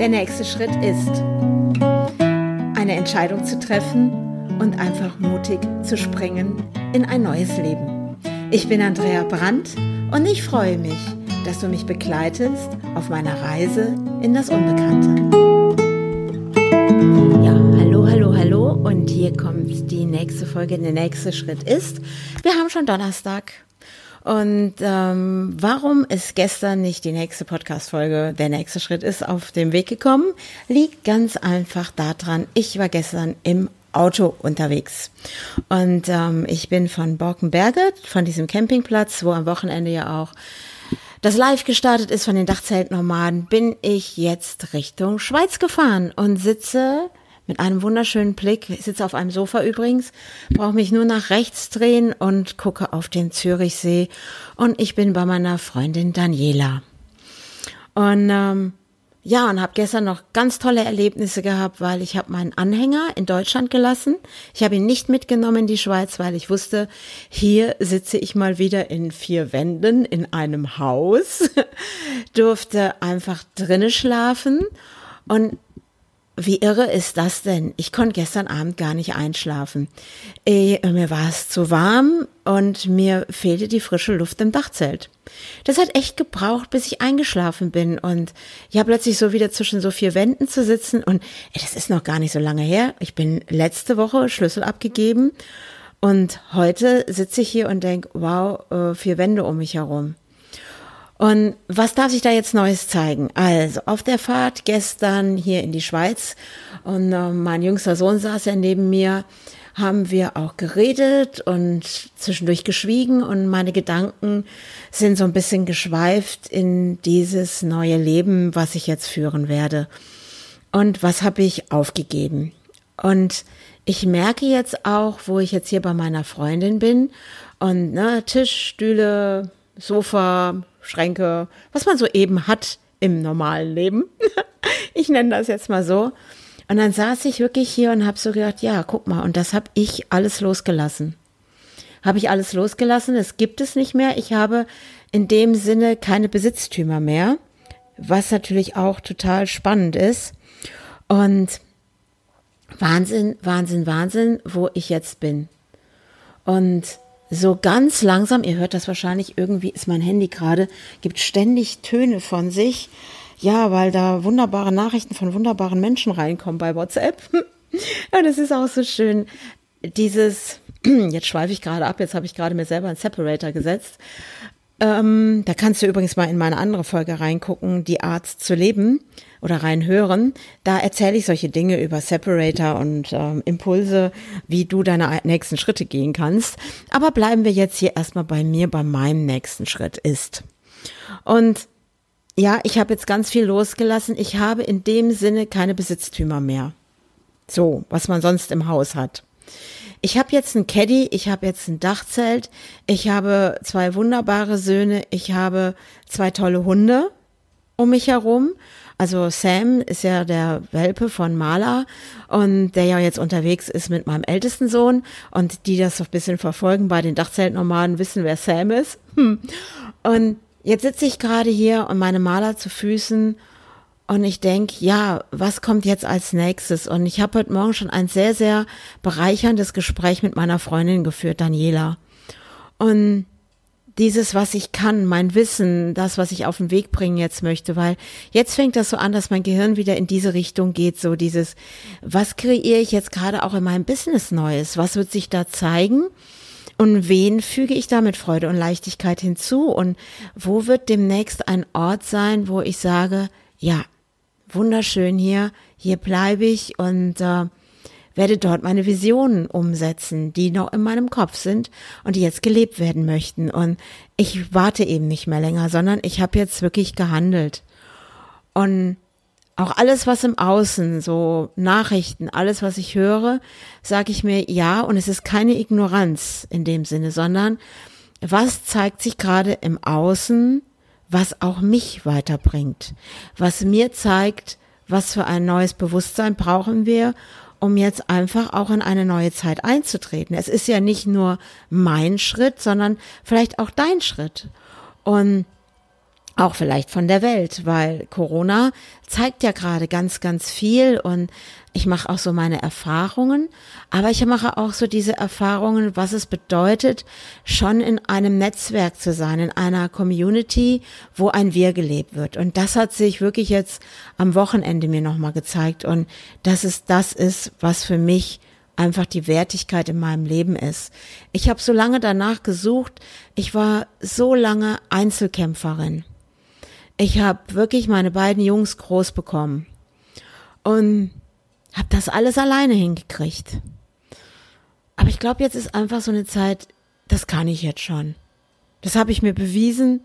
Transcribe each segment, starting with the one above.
Der nächste Schritt ist, eine Entscheidung zu treffen und einfach mutig zu springen in ein neues Leben. Ich bin Andrea Brandt und ich freue mich, dass du mich begleitest auf meiner Reise in das Unbekannte. Ja, hallo, hallo, hallo und hier kommt die nächste Folge. Der nächste Schritt ist, wir haben schon Donnerstag und ähm, warum ist gestern nicht die nächste Podcast-Folge, der nächste Schritt ist, auf den Weg gekommen, liegt ganz einfach daran, ich war gestern im Auto unterwegs. Und ähm, ich bin von Borkenberge, von diesem Campingplatz, wo am Wochenende ja auch das Live gestartet ist von den Dachzeltnomaden, bin ich jetzt Richtung Schweiz gefahren und sitze mit einem wunderschönen Blick. Ich sitze auf einem Sofa übrigens, brauche mich nur nach rechts drehen und gucke auf den Zürichsee. Und ich bin bei meiner Freundin Daniela. Und ähm, ja, und habe gestern noch ganz tolle Erlebnisse gehabt, weil ich habe meinen Anhänger in Deutschland gelassen. Ich habe ihn nicht mitgenommen in die Schweiz, weil ich wusste, hier sitze ich mal wieder in vier Wänden in einem Haus, durfte einfach drinnen schlafen und wie irre ist das denn? Ich konnte gestern Abend gar nicht einschlafen. Ich, äh, mir war es zu warm und mir fehlte die frische Luft im Dachzelt. Das hat echt gebraucht, bis ich eingeschlafen bin und ja plötzlich so wieder zwischen so vier Wänden zu sitzen und ey, das ist noch gar nicht so lange her. Ich bin letzte Woche Schlüssel abgegeben und heute sitze ich hier und denke, wow, äh, vier Wände um mich herum. Und was darf sich da jetzt Neues zeigen? Also auf der Fahrt gestern hier in die Schweiz und äh, mein jüngster Sohn saß ja neben mir, haben wir auch geredet und zwischendurch geschwiegen und meine Gedanken sind so ein bisschen geschweift in dieses neue Leben, was ich jetzt führen werde. Und was habe ich aufgegeben? Und ich merke jetzt auch, wo ich jetzt hier bei meiner Freundin bin und ne, Tisch, Stühle, Sofa, Schränke, was man so eben hat im normalen Leben. ich nenne das jetzt mal so. Und dann saß ich wirklich hier und habe so gedacht, ja, guck mal, und das habe ich alles losgelassen. Habe ich alles losgelassen, es gibt es nicht mehr. Ich habe in dem Sinne keine Besitztümer mehr, was natürlich auch total spannend ist. Und Wahnsinn, Wahnsinn, Wahnsinn, wo ich jetzt bin. Und so ganz langsam, ihr hört das wahrscheinlich, irgendwie ist mein Handy gerade, gibt ständig Töne von sich. Ja, weil da wunderbare Nachrichten von wunderbaren Menschen reinkommen bei WhatsApp. ja, das ist auch so schön. Dieses, jetzt schweife ich gerade ab, jetzt habe ich gerade mir selber einen Separator gesetzt. Ähm, da kannst du übrigens mal in meine andere Folge reingucken, die Art zu leben oder reinhören. Da erzähle ich solche Dinge über Separator und ähm, Impulse, wie du deine nächsten Schritte gehen kannst. Aber bleiben wir jetzt hier erstmal bei mir, bei meinem nächsten Schritt ist. Und ja, ich habe jetzt ganz viel losgelassen. Ich habe in dem Sinne keine Besitztümer mehr. So, was man sonst im Haus hat. Ich habe jetzt ein Caddy, ich habe jetzt ein Dachzelt, ich habe zwei wunderbare Söhne, ich habe zwei tolle Hunde um mich herum. Also Sam ist ja der Welpe von Mala und der ja jetzt unterwegs ist mit meinem ältesten Sohn und die das so ein bisschen verfolgen bei den Dachzeltnomaden wissen, wer Sam ist. Und jetzt sitze ich gerade hier und meine Maler zu Füßen und ich denke, ja, was kommt jetzt als nächstes? Und ich habe heute Morgen schon ein sehr, sehr bereicherndes Gespräch mit meiner Freundin geführt, Daniela. Und dieses, was ich kann, mein Wissen, das, was ich auf den Weg bringen jetzt möchte, weil jetzt fängt das so an, dass mein Gehirn wieder in diese Richtung geht, so dieses, was kreiere ich jetzt gerade auch in meinem Business Neues? Was wird sich da zeigen? Und wen füge ich da mit Freude und Leichtigkeit hinzu? Und wo wird demnächst ein Ort sein, wo ich sage, ja, wunderschön hier, hier bleibe ich und äh, werde dort meine Visionen umsetzen, die noch in meinem Kopf sind und die jetzt gelebt werden möchten. Und ich warte eben nicht mehr länger, sondern ich habe jetzt wirklich gehandelt. Und auch alles, was im Außen, so Nachrichten, alles, was ich höre, sage ich mir ja, und es ist keine Ignoranz in dem Sinne, sondern was zeigt sich gerade im Außen, was auch mich weiterbringt, was mir zeigt, was für ein neues Bewusstsein brauchen wir, um jetzt einfach auch in eine neue Zeit einzutreten. Es ist ja nicht nur mein Schritt, sondern vielleicht auch dein Schritt. Und auch vielleicht von der Welt, weil Corona zeigt ja gerade ganz, ganz viel und ich mache auch so meine Erfahrungen, aber ich mache auch so diese Erfahrungen, was es bedeutet, schon in einem Netzwerk zu sein, in einer Community, wo ein Wir gelebt wird. Und das hat sich wirklich jetzt am Wochenende mir nochmal gezeigt und dass es das ist, was für mich einfach die Wertigkeit in meinem Leben ist. Ich habe so lange danach gesucht, ich war so lange Einzelkämpferin. Ich habe wirklich meine beiden Jungs groß bekommen und habe das alles alleine hingekriegt. Aber ich glaube, jetzt ist einfach so eine Zeit, das kann ich jetzt schon. Das habe ich mir bewiesen.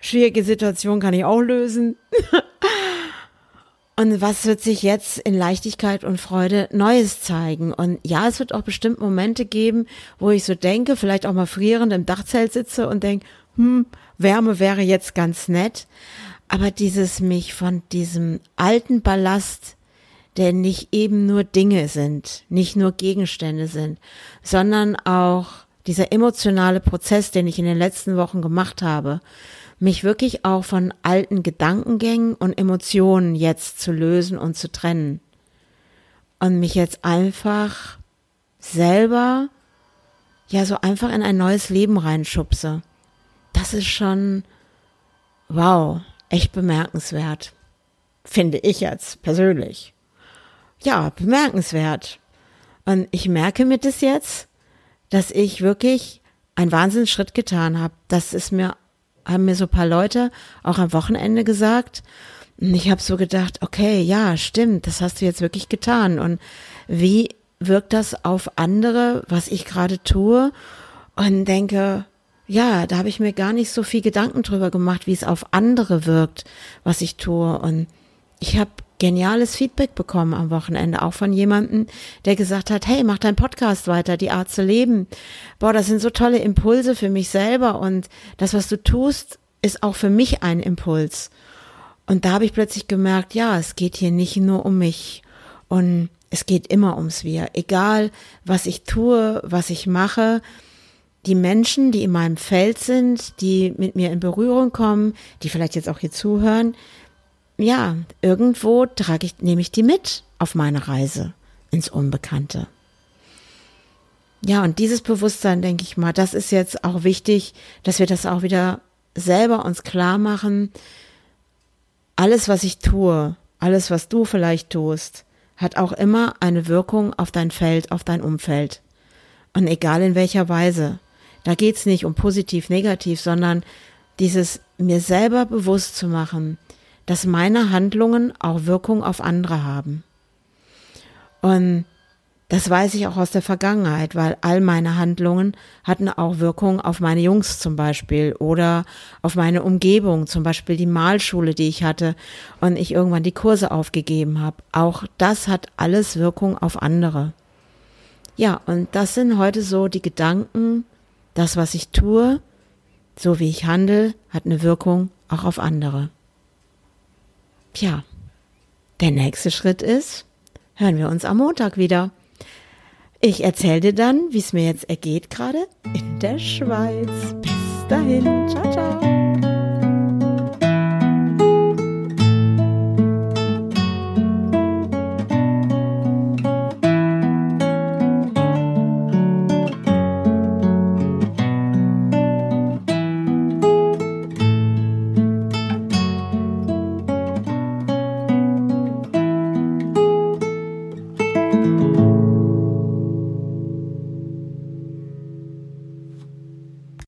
Schwierige Situation kann ich auch lösen. und was wird sich jetzt in Leichtigkeit und Freude Neues zeigen? Und ja, es wird auch bestimmt Momente geben, wo ich so denke, vielleicht auch mal frierend im Dachzelt sitze und denke, hm, Wärme wäre jetzt ganz nett. Aber dieses mich von diesem alten Ballast, der nicht eben nur Dinge sind, nicht nur Gegenstände sind, sondern auch dieser emotionale Prozess, den ich in den letzten Wochen gemacht habe, mich wirklich auch von alten Gedankengängen und Emotionen jetzt zu lösen und zu trennen. Und mich jetzt einfach selber, ja, so einfach in ein neues Leben reinschubse das ist schon, wow, echt bemerkenswert. Finde ich jetzt persönlich. Ja, bemerkenswert. Und ich merke mir das jetzt, dass ich wirklich einen Wahnsinnsschritt getan habe. Das ist mir, haben mir so ein paar Leute auch am Wochenende gesagt. Und ich habe so gedacht, okay, ja, stimmt, das hast du jetzt wirklich getan. Und wie wirkt das auf andere, was ich gerade tue? Und denke, ja, da habe ich mir gar nicht so viel Gedanken drüber gemacht, wie es auf andere wirkt, was ich tue. Und ich habe geniales Feedback bekommen am Wochenende, auch von jemandem, der gesagt hat, hey, mach deinen Podcast weiter, die Art zu leben. Boah, das sind so tolle Impulse für mich selber und das, was du tust, ist auch für mich ein Impuls. Und da habe ich plötzlich gemerkt, ja, es geht hier nicht nur um mich und es geht immer ums Wir. Egal, was ich tue, was ich mache, die Menschen, die in meinem Feld sind, die mit mir in Berührung kommen, die vielleicht jetzt auch hier zuhören, ja, irgendwo trage ich, nehme ich die mit auf meine Reise ins Unbekannte. Ja, und dieses Bewusstsein, denke ich mal, das ist jetzt auch wichtig, dass wir das auch wieder selber uns klar machen. Alles, was ich tue, alles, was du vielleicht tust, hat auch immer eine Wirkung auf dein Feld, auf dein Umfeld. Und egal in welcher Weise. Da geht's nicht um positiv, negativ, sondern dieses mir selber bewusst zu machen, dass meine Handlungen auch Wirkung auf andere haben. Und das weiß ich auch aus der Vergangenheit, weil all meine Handlungen hatten auch Wirkung auf meine Jungs zum Beispiel oder auf meine Umgebung, zum Beispiel die Malschule, die ich hatte und ich irgendwann die Kurse aufgegeben habe. Auch das hat alles Wirkung auf andere. Ja, und das sind heute so die Gedanken, das, was ich tue, so wie ich handle, hat eine Wirkung auch auf andere. Tja, der nächste Schritt ist, hören wir uns am Montag wieder. Ich erzähle dir dann, wie es mir jetzt ergeht gerade in der Schweiz. Bis dahin, ciao, ciao.